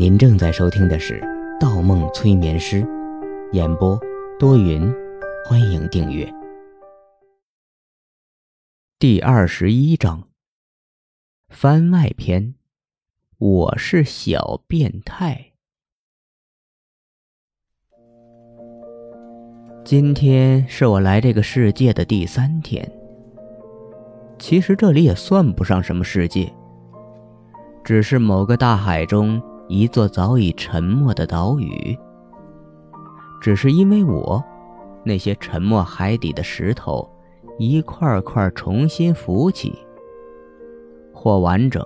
您正在收听的是《盗梦催眠师》，演播多云，欢迎订阅。第二十一章，番外篇。我是小变态。今天是我来这个世界的第三天。其实这里也算不上什么世界，只是某个大海中。一座早已沉没的岛屿，只是因为我，那些沉没海底的石头一块块重新浮起，或完整，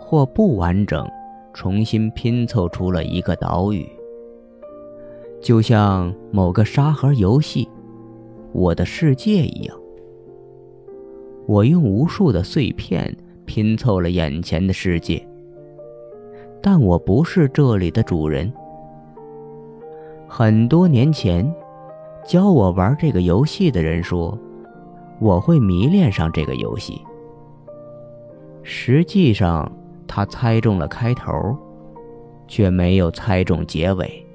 或不完整，重新拼凑出了一个岛屿。就像某个沙盒游戏《我的世界》一样，我用无数的碎片拼凑了眼前的世界。但我不是这里的主人。很多年前，教我玩这个游戏的人说，我会迷恋上这个游戏。实际上，他猜中了开头，却没有猜中结尾。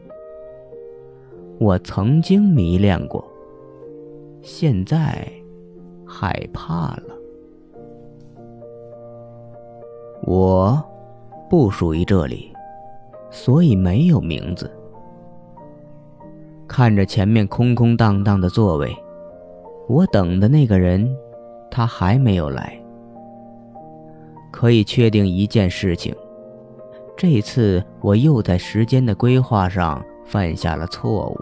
我曾经迷恋过，现在害怕了。我。不属于这里，所以没有名字。看着前面空空荡荡的座位，我等的那个人，他还没有来。可以确定一件事情，这次我又在时间的规划上犯下了错误。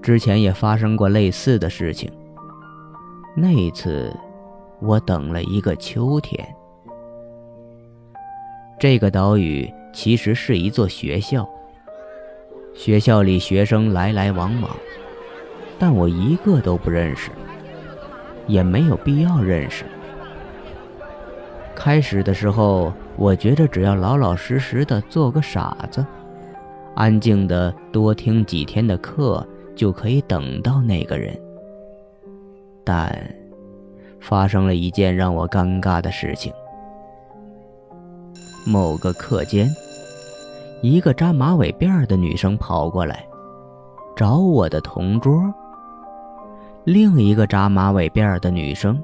之前也发生过类似的事情，那次我等了一个秋天。这个岛屿其实是一座学校，学校里学生来来往往，但我一个都不认识，也没有必要认识。开始的时候，我觉着只要老老实实的做个傻子，安静的多听几天的课，就可以等到那个人。但，发生了一件让我尴尬的事情。某个课间，一个扎马尾辫的女生跑过来，找我的同桌。另一个扎马尾辫的女生，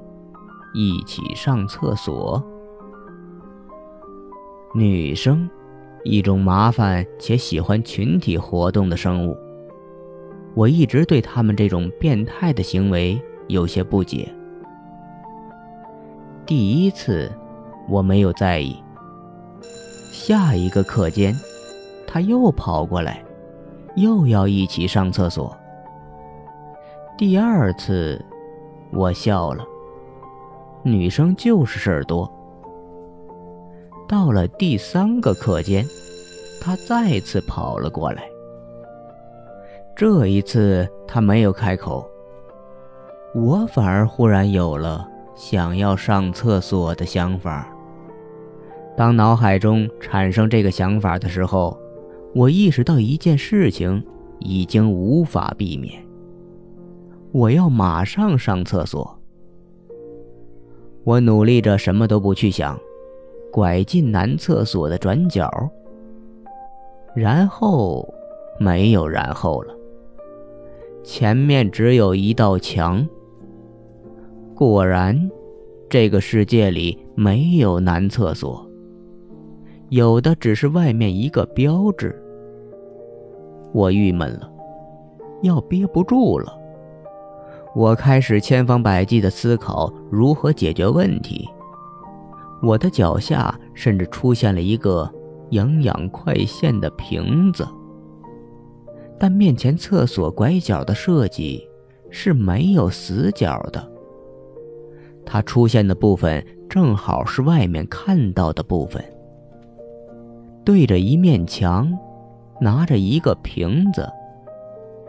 一起上厕所。女生，一种麻烦且喜欢群体活动的生物。我一直对他们这种变态的行为有些不解。第一次，我没有在意。下一个课间，他又跑过来，又要一起上厕所。第二次，我笑了。女生就是事儿多。到了第三个课间，他再次跑了过来。这一次他没有开口，我反而忽然有了想要上厕所的想法。当脑海中产生这个想法的时候，我意识到一件事情已经无法避免。我要马上上厕所。我努力着什么都不去想，拐进男厕所的转角。然后，没有然后了。前面只有一道墙。果然，这个世界里没有男厕所。有的只是外面一个标志。我郁闷了，要憋不住了。我开始千方百计地思考如何解决问题。我的脚下甚至出现了一个营养快线的瓶子。但面前厕所拐角的设计是没有死角的。它出现的部分正好是外面看到的部分。对着一面墙，拿着一个瓶子，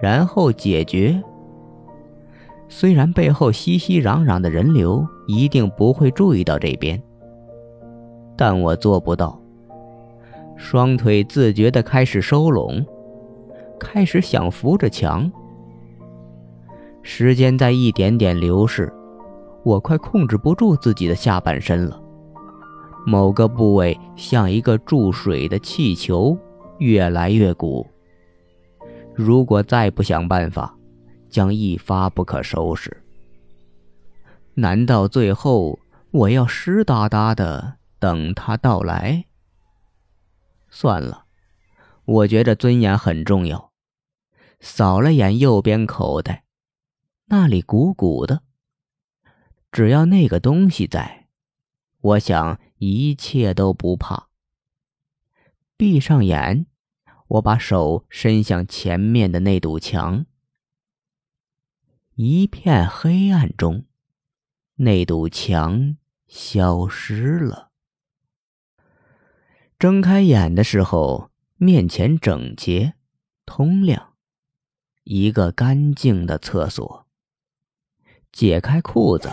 然后解决。虽然背后熙熙攘攘的人流一定不会注意到这边，但我做不到。双腿自觉地开始收拢，开始想扶着墙。时间在一点点流逝，我快控制不住自己的下半身了。某个部位像一个注水的气球，越来越鼓。如果再不想办法，将一发不可收拾。难道最后我要湿哒哒的等他到来？算了，我觉着尊严很重要。扫了眼右边口袋，那里鼓鼓的。只要那个东西在，我想一切都不怕。闭上眼，我把手伸向前面的那堵墙。一片黑暗中，那堵墙消失了。睁开眼的时候，面前整洁、通亮，一个干净的厕所。解开裤子，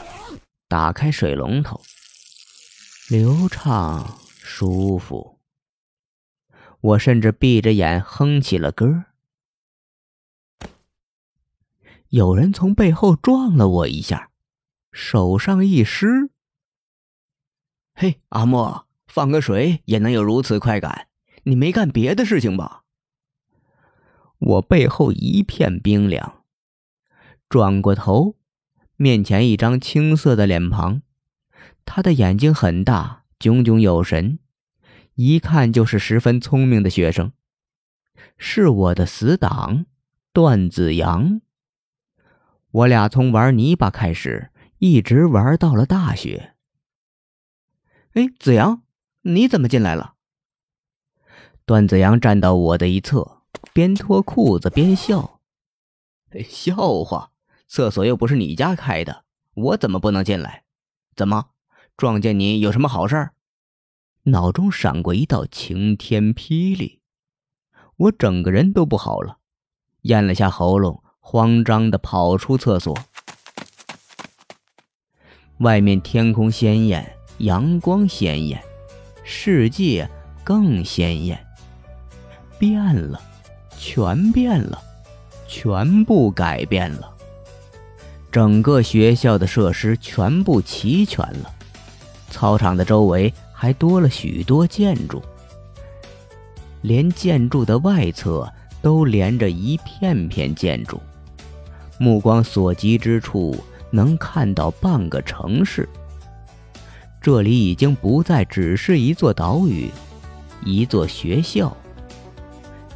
打开水龙头，流畅舒服。我甚至闭着眼哼起了歌。有人从背后撞了我一下，手上一湿。嘿，阿莫，放个水也能有如此快感？你没干别的事情吧？我背后一片冰凉，转过头，面前一张青涩的脸庞，他的眼睛很大，炯炯有神，一看就是十分聪明的学生，是我的死党段子阳。我俩从玩泥巴开始，一直玩到了大学。哎，子阳，你怎么进来了？段子阳站到我的一侧，边脱裤子边笑。笑话，厕所又不是你家开的，我怎么不能进来？怎么，撞见你有什么好事？脑中闪过一道晴天霹雳，我整个人都不好了，咽了下喉咙。慌张的跑出厕所，外面天空鲜艳，阳光鲜艳，世界更鲜艳。变了，全变了，全部改变了。整个学校的设施全部齐全了，操场的周围还多了许多建筑，连建筑的外侧都连着一片片建筑。目光所及之处，能看到半个城市。这里已经不再只是一座岛屿，一座学校。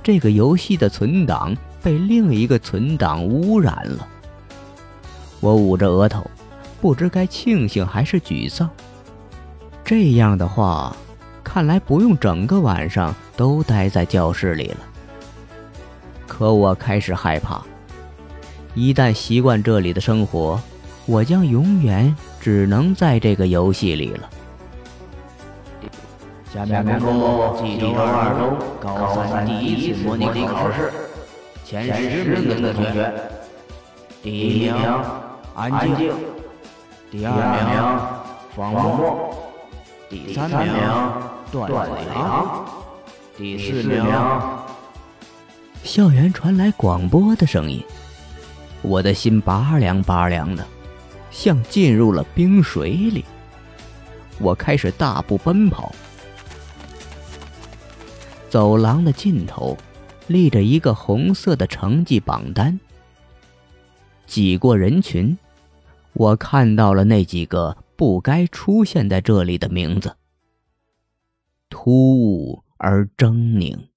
这个游戏的存档被另一个存档污染了。我捂着额头，不知该庆幸还是沮丧。这样的话，看来不用整个晚上都待在教室里了。可我开始害怕。一旦习惯这里的生活，我将永远只能在这个游戏里了。下面公布济州二中高三第一次模拟考试，前十名的同学：第一名安静，第二名方墨，第三名段子阳，第四名。校园传来广播的声音。我的心拔凉拔凉的，像进入了冰水里。我开始大步奔跑。走廊的尽头，立着一个红色的成绩榜单。挤过人群，我看到了那几个不该出现在这里的名字。突兀而狰狞。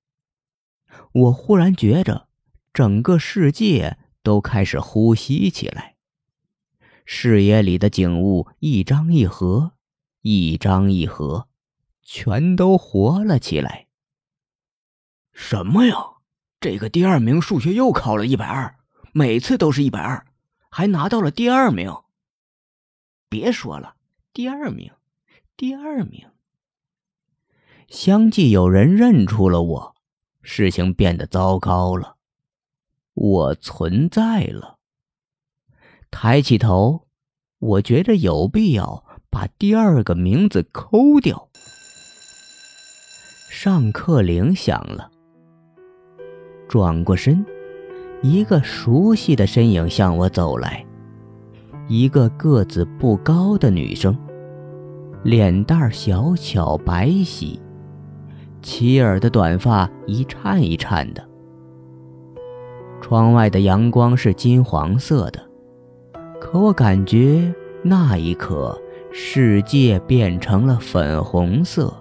我忽然觉着，整个世界。都开始呼吸起来，视野里的景物一张一合，一张一合，全都活了起来。什么呀？这个第二名数学又考了一百二，每次都是一百二，还拿到了第二名。别说了，第二名，第二名。相继有人认出了我，事情变得糟糕了。我存在了。抬起头，我觉着有必要把第二个名字抠掉。上课铃响了，转过身，一个熟悉的身影向我走来，一个个子不高的女生，脸蛋小巧白皙，齐耳的短发一颤一颤的。窗外的阳光是金黄色的，可我感觉那一刻世界变成了粉红色。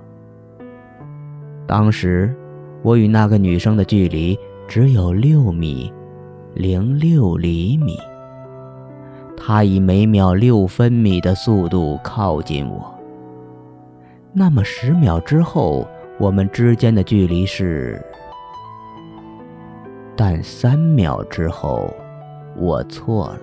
当时，我与那个女生的距离只有六米零六厘米。她以每秒六分米的速度靠近我。那么十秒之后，我们之间的距离是……但三秒之后，我错了。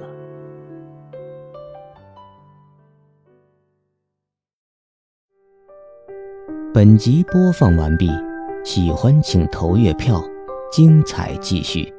本集播放完毕，喜欢请投月票，精彩继续。